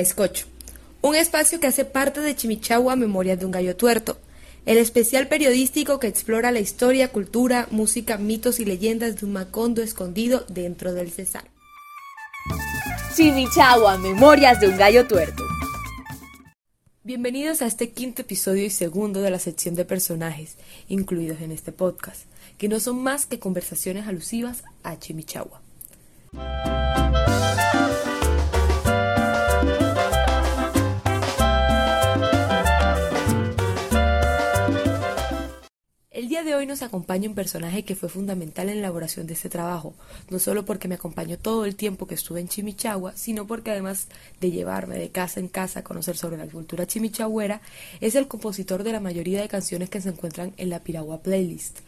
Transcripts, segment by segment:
Maiscocho, un espacio que hace parte de Chimichagua Memorias de un Gallo Tuerto, el especial periodístico que explora la historia, cultura, música, mitos y leyendas de un macondo escondido dentro del Cesar. Chimichagua Memorias de un Gallo Tuerto. Bienvenidos a este quinto episodio y segundo de la sección de personajes incluidos en este podcast, que no son más que conversaciones alusivas a Chimichagua. Día de hoy nos acompaña un personaje que fue fundamental en la elaboración de este trabajo, no solo porque me acompañó todo el tiempo que estuve en Chimichagua, sino porque además de llevarme de casa en casa a conocer sobre la cultura chimichagüera, es el compositor de la mayoría de canciones que se encuentran en la Piragua Playlist.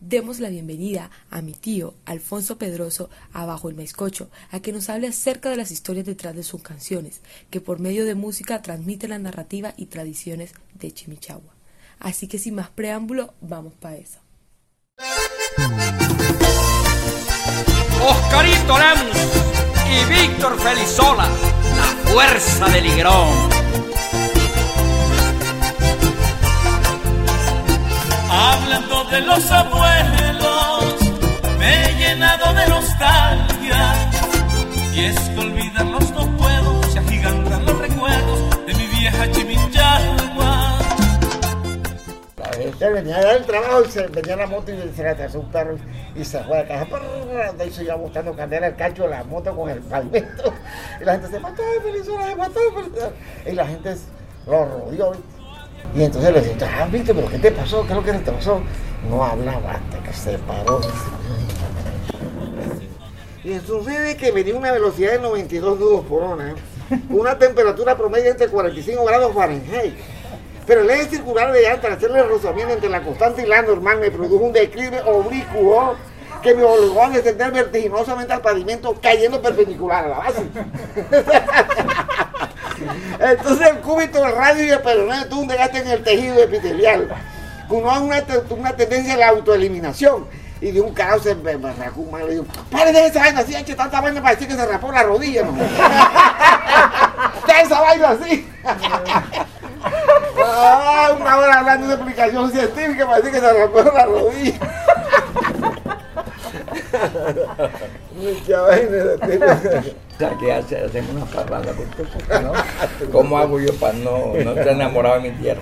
Demos la bienvenida a mi tío, Alfonso Pedroso, abajo el Maiscocho, a que nos hable acerca de las historias detrás de sus canciones, que por medio de música transmite la narrativa y tradiciones de Chimichagua. Así que sin más preámbulo, vamos para eso. Oscarito Lemos y Víctor Felizola, la fuerza del Ligrón. Hablando de los abuelos, me he llenado de nostalgia. Y es Él venía del trabajo y se venía la moto y se le atrasó un perro y se fue a casa. Prrr, Y se iba buscando candela el cacho de la moto con el pavimento. Y la gente se mató de Felizola, se mató de. Y la gente lo rodeó. Y entonces le decía, ah, Víctor, pero ¿qué te pasó? ¿Qué es lo que te pasó? No hablaba hasta que se paró. Y sucede que venía una velocidad de 92 nudos por hora, con una temperatura promedio entre 45 grados Fahrenheit. Pero el eje circular de llanta, al hacerle rozamiento entre la constante y la normal, me produjo un declive oblicuo que me obligó a descender vertiginosamente al pavimento, cayendo perpendicular a la base. Entonces el cúbito del radio y el peroné tuvo un desgaste en el tejido epitelial, con una, una tendencia a la autoeliminación. Y de un carajo se me arrancó un mal y dijo, pare de esa vaina así, que tanta vaina para decir que se raspó la rodilla, ¿no? de esa vaina así. Ah, una hora hablando de explicación científica para decir que se raspó la rodilla. Mucha vaina. O sea, que hace, hacemos una parranda por tu cosa, ¿no? ¿Cómo hago yo para no, no estar enamorado de mi tierra?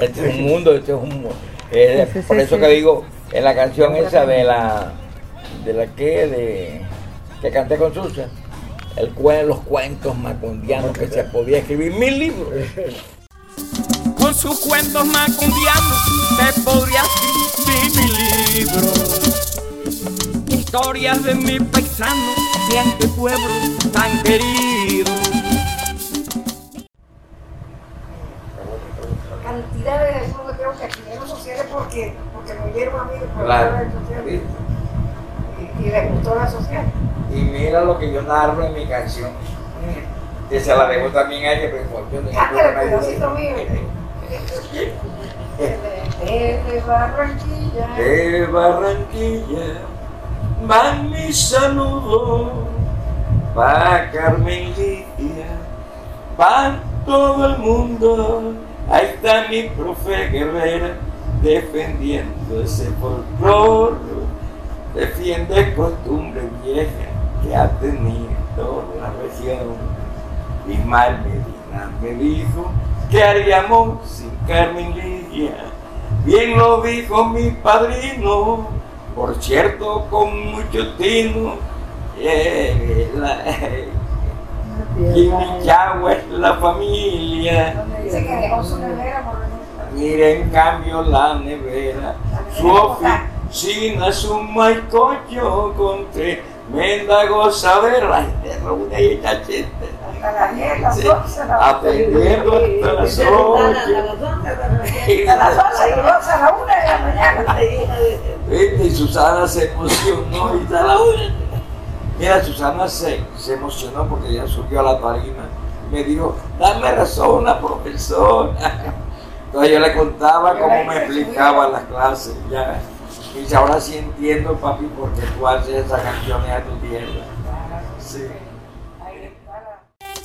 este es un mundo, este es un mundo. Eh, por eso que digo, en la canción esa de la, de la que, de, que canté con Susa, el cuen- los cuentos macundianos que se podía escribir mil libros. Con sus cuentos macundianos te podría escribir mi libro. Historias de mi paisano de este pueblo tan querido. cantidad de eso no creo que actividades sociales porque, porque me oyeron a mí por Claro. las redes sociales y, y les gustó la social. Y mira lo que yo narro en mi canción. Que se la debo también a ella, pero yo no el pedacito mío. Barranquilla, De Barranquilla van mis saludos pa' Carmen Lidia, pa' todo el mundo. Ahí está mi profe Guerrera defendiendo ese folclore, defiende costumbre vieja que ha tenido la región. Ismael Medina me dijo que haríamos sin Carmen Lidia. Bien lo dijo mi padrino, por cierto, con mucho tino. eh, la, Chimichagua es la familia. dice que dejó su nevera por. Mira en cambio la nevera, su oficina es un maicocho con tremenda gozadera. Te reúne y cachete. Hasta las 10, las Sí, 11, las Atendiendo hasta las ocho. a las 11, las 12, a la 1 de la mañana. Viste, Y Susana se emocionó y está la una. Mira, Susana se, se emocionó porque ya subió a la tarima. Me dijo, dame razón, la profesora. Entonces yo le contaba cómo me explicaba las clases. Ya. Y dice, ahora sí entiendo, papi, porque tú haces esas canciones a tu tierra. Sí.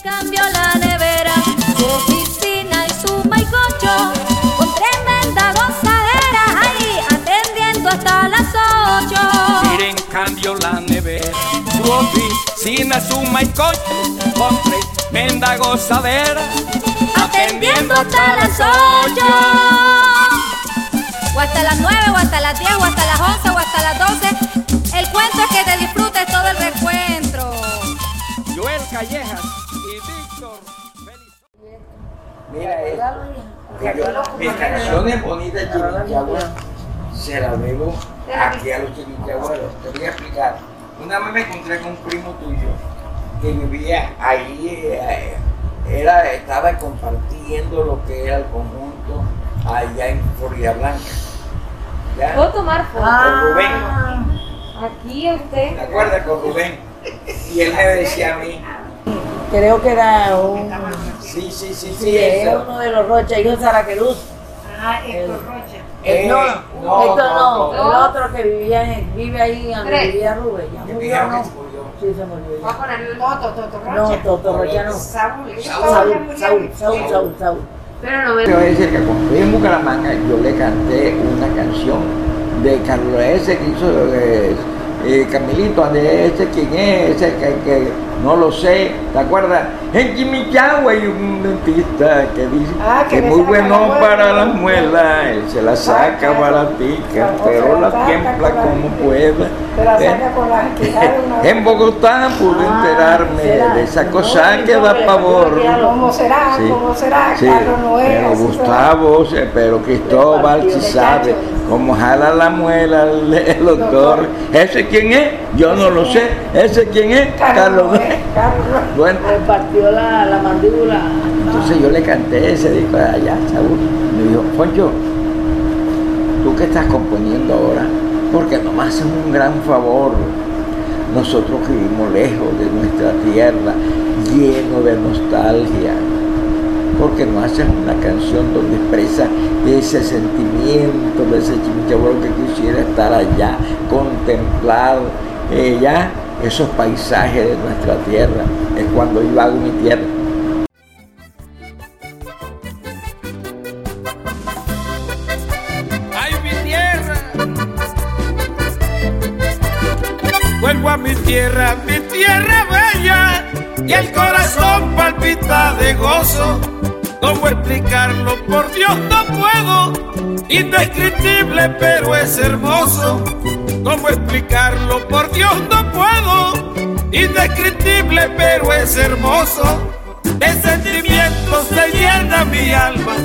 Cambió la nevera, su oficina y su maicocho, con tremenda gozadera, ahí atendiendo hasta las ocho. Miren, cambio la nevera, su oficina, su maicocho, con tremenda gozadera, atendiendo hasta las ocho. O hasta las nueve, o hasta las diez, o hasta las once, o hasta las doce. El cuento es que te disfrutes todo el reencuentro. Joel Callejas Mira, eh, yo- mis canciones bonitas chimichagua se las debo aquí a los chimichagüeros. Te voy a explicar. Una vez me encontré con un primo tuyo que vivía ahí, eh, era, estaba compartiendo lo que era el conjunto allá en Florida Blanca. ¿Ya? ¿Puedo tomar foto? Con Rubén. Aquí usted. ¿Te acuerdas con Rubén? Y él me decía a mí, Creo que era un. Sí, sí, sí, sí, eso. uno de los Rocha, hijo de Saraqueluz. Ah, Héctor Rocha. Eh, no, no, esto no, no, el otro que vivía en, vive ahí donde Tres. vivía Rubén. Ya murió, ¿no? Sí, se murió Voy a ponerle no, Toto Rocha. No, Toto Rocha no. Saúl. Saúl, Saúl. Saúl, Saúl, Saúl, Saúl. Pero no me Yo decir que cuando estoy en Bucaramanga yo le canté una canción de Carlos S que hizo eh, eh, Camilito, de ese quién es, ese que, que no lo sé, ¿te acuerdas? En Chimichagua hay un dentista que dice Ah, que que me muy bueno la muela. para las muelas, él se la saca Saca. baratica, pero la tiembla como pueda. Una En Bogotá pude Ah, enterarme será. de esa No, cosa no, que da no, pavor. ¿Cómo será? Sí. ¿Cómo será? Sí, pero Gustavo, pero Cristóbal de sabe cómo jala la muela el, el doctor. ¿Ese quién es? Yo no lo sé. ¿Ese quién es? Carlos. Carlos. Bueno, Le partió la, la mandíbula. entonces yo le canté ese disco allá, Saúl. Me dijo, Poncho, tú que estás componiendo ahora, porque no me haces un gran favor. Nosotros que vivimos lejos de nuestra tierra, lleno de nostalgia. porque no haces una canción donde expresa ese sentimiento de ese chimichabuelo que quisiera estar allá, contemplar eh, ya esos paisajes de nuestra tierra. Es cuando yo hago mi tierra. ¿Cómo explicarlo? Por Dios no puedo, indescriptible pero es hermoso. ¿Cómo explicarlo? Por Dios no puedo, indescriptible pero es hermoso. De sentimientos se llena mi alma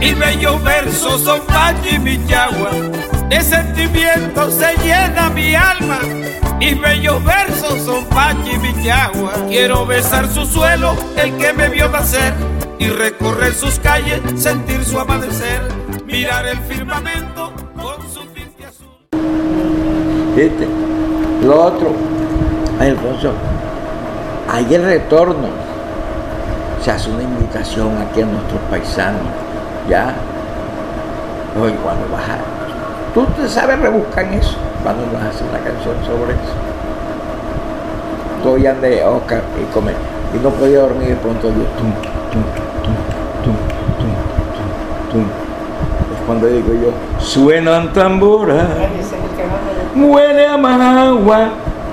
y bellos versos son Pachi y mi yagua. De sentimientos se llena mi alma y bellos versos son Pachi y mi yagua. Quiero besar su suelo, el que me vio nacer, y recorrer sus calles, sentir su amanecer, mirar el firmamento con su tinte azul. ¿Viste? Lo otro, Alfonso, hay el retorno. Se hace una invitación aquí a nuestros paisanos, ¿ya? Oye, cuando vas. Tú te sabes rebuscar eso, cuando vas a una canción sobre eso. Estoy de Oscar y comer, y no podía dormir, de pronto yo, tum, tum, tum. Es cuando digo yo, suenan tamboras el que más a magua.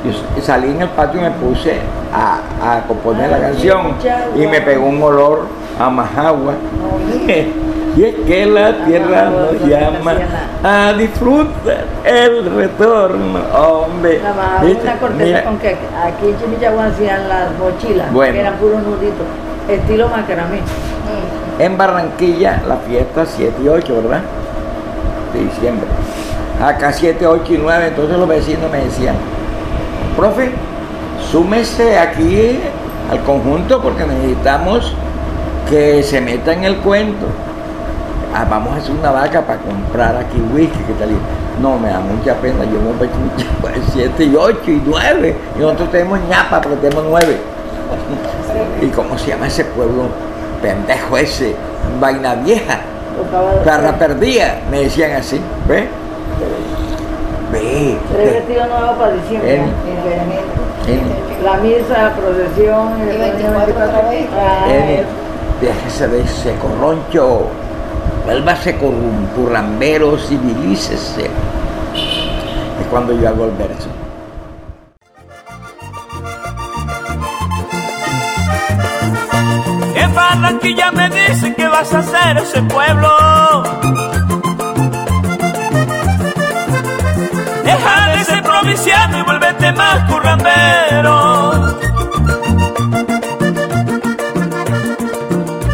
Yo salí en el patio y me puse a, a componer la canción y me pegó un olor a majagua. Y es que la tierra nos llama a disfrutar el retorno, hombre. La más una corteza con que aquí en Chimichagua hacían las mochilas, Bueno. que eran puros nuditos, estilo macramé. En Barranquilla la fiesta 7 y 8, ¿verdad? De diciembre. Acá 7, 8 y 9, entonces los vecinos me decían, profe, súmese aquí al conjunto porque necesitamos que se meta en el cuento. Ah, vamos a hacer una vaca para comprar aquí whisky, ¿qué tal? No, me da mucha pena, yo me voy a 7 y 8 y 9. Y nosotros tenemos ñapa porque tenemos 9. ¿Y cómo se llama ese pueblo? Pendejo ese, vaina vieja, perra perdida, me decían así, ¿ve? Ve, tres ve. vestidos nuevos para diciembre. La misa, la procesión. Y el 24 otra vez. Ah, déjese de ese corroncho. Vuélvase con un currambero, civilícese. Es cuando yo hago el verso. Me dicen que vas a hacer ese pueblo. Deja de ser provinciano y vuélvete más currambero.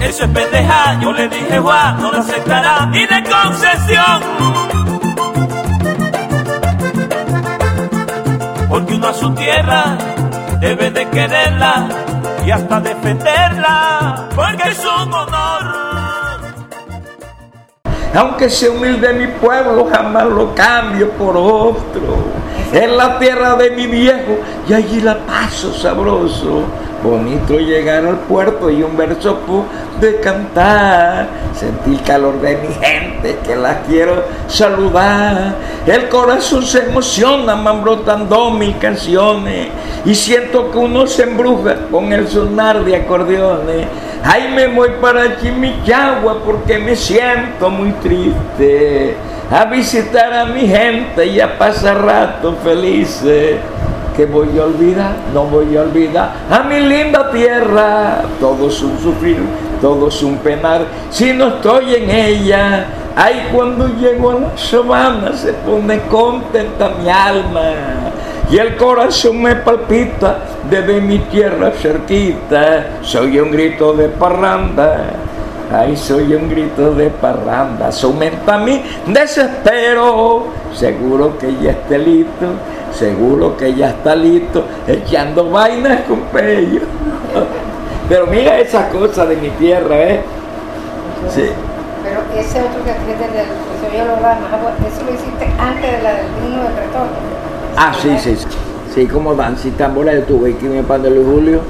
Eso es pendeja, yo le dije Juan, no lo aceptará ni de concesión. Porque uno a su tierra debe de quererla y hasta defenderla, porque es un honor. Aunque sea humilde mi pueblo, jamás lo cambio por otro. Es la tierra de mi viejo y allí la paso sabroso. Bonito llegar al puerto y un verso de cantar. Sentir el calor de mi gente que la quiero saludar. El corazón se emociona, van brotando mil canciones. Y siento que uno se embruja con el sonar de acordeones. Ay, me voy para Chimichagua porque me siento muy triste. A visitar a mi gente y a pasar rato felices. Que voy a olvidar, no voy a olvidar a mi linda tierra. Todo es un sufrir, todo es un penar si no estoy en ella. Ay, cuando llego a la sabana se pone contenta mi alma. Y el corazón me palpita desde mi tierra cerquita. Soy un grito de parranda. Ay, soy un grito de parranda. Aumenta mi desespero. Seguro que ya esté listo. Seguro que ya está listo. Echando vainas con pello. Pero mira esa cosa de mi tierra, ¿eh? Sí. Pero ese otro que escribiste del que se oye los ramas, eso lo hiciste antes de la del trino de retorno. Ah, sí, sí, sí. Sí, como danza y tambora, yo tuve que irme para Luis Julio.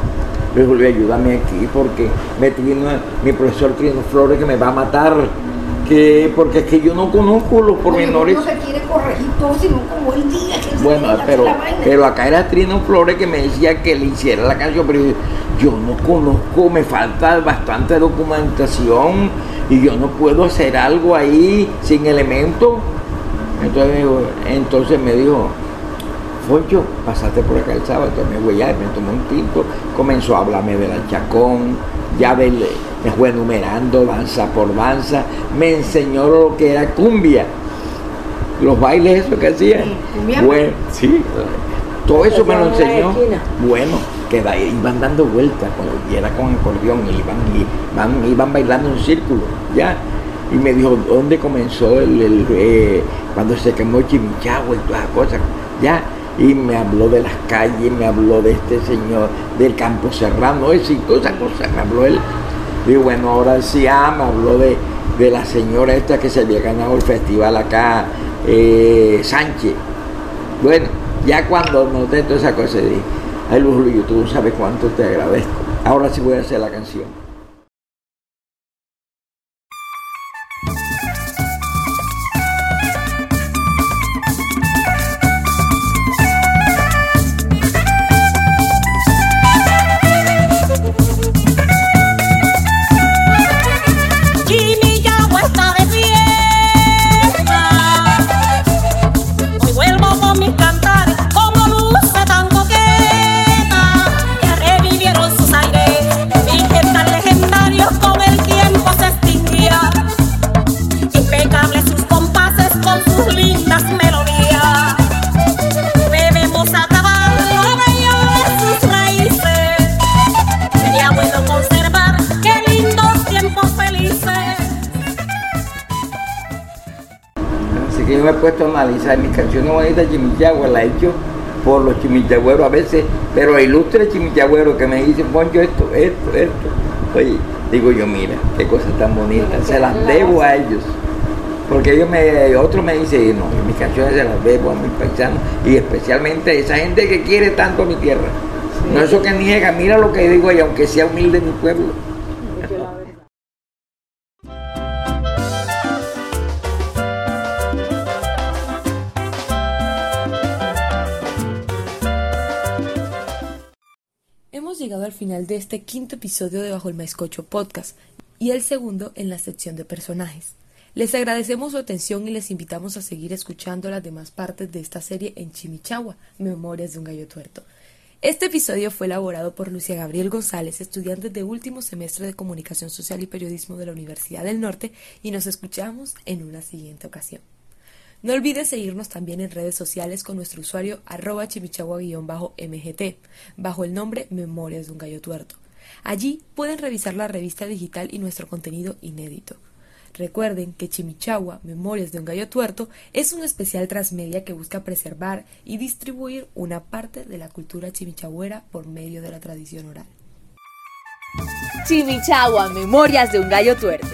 Luis Julio, ayúdame aquí porque me trino, mi profesor Trino Flores que me va a matar. Que, porque es que yo no conozco los pormenores. No se quiere corregir todo, sino como el día que Bueno, pero, la vaina. pero acá era Trino Flores que me decía que le hiciera la canción, pero yo, yo no conozco, me falta bastante documentación y yo no puedo hacer algo ahí sin elementos. Entonces, me dijo- entonces me dijo, Foncho, pasaste por acá el sábado, entonces me voy a me tomó un tinto, comenzó a hablarme del chacón, ya del, me fue enumerando danza por danza, me enseñó lo que era cumbia, los bailes eso que hacían. cumbia. Bueno, sí, todo eso me lo enseñó. Bueno, que da- iban dando vueltas, cuando- y era con acordeón, y iban, y van- iban bailando en círculo, ya. Y me dijo, ¿dónde comenzó el, el, eh, cuando se quemó Chimichagua y todas esas cosas? Ya. Y me habló de las calles, me habló de este señor, del campo serrano, ese y todas esas cosas, me habló él. Y bueno, ahora sí, ah, me habló de, de la señora esta que se había ganado el festival acá, eh, Sánchez. Bueno, ya cuando noté toda esa cosa, dije, ay Luis Julio, tú sabes cuánto te agradezco. Ahora sí voy a hacer la canción. Que yo me he puesto a analizar mis canciones bonitas de Chimichagua, las he hecho por los chimichagüeros a veces, pero ilustres chimichagüeros que me dicen, Poncho, esto, esto, esto. Oye, digo yo, mira, qué cosa tan bonita, se las debo a ellos. Porque ellos me, otro me dice, no, mis canciones se las debo a mis paisanos y especialmente a esa gente que quiere tanto mi tierra. No eso que niega, mira lo que digo y aunque sea humilde mi pueblo. Al final de este quinto episodio de Bajo el Maescocho Podcast y el segundo en la sección de personajes. Les agradecemos su atención y les invitamos a seguir escuchando las demás partes de esta serie en Chimichagua, Memorias de un Gallo Tuerto. Este episodio fue elaborado por Lucia Gabriel González, estudiante de último semestre de Comunicación Social y Periodismo de la Universidad del Norte, y nos escuchamos en una siguiente ocasión. No olvides seguirnos también en redes sociales con nuestro usuario arroba chimichagua-mgt, bajo el nombre Memorias de un Gallo Tuerto. Allí pueden revisar la revista digital y nuestro contenido inédito. Recuerden que Chimichagua, Memorias de un Gallo Tuerto, es un especial transmedia que busca preservar y distribuir una parte de la cultura chimichagüera por medio de la tradición oral. Chimichagua, Memorias de un Gallo Tuerto.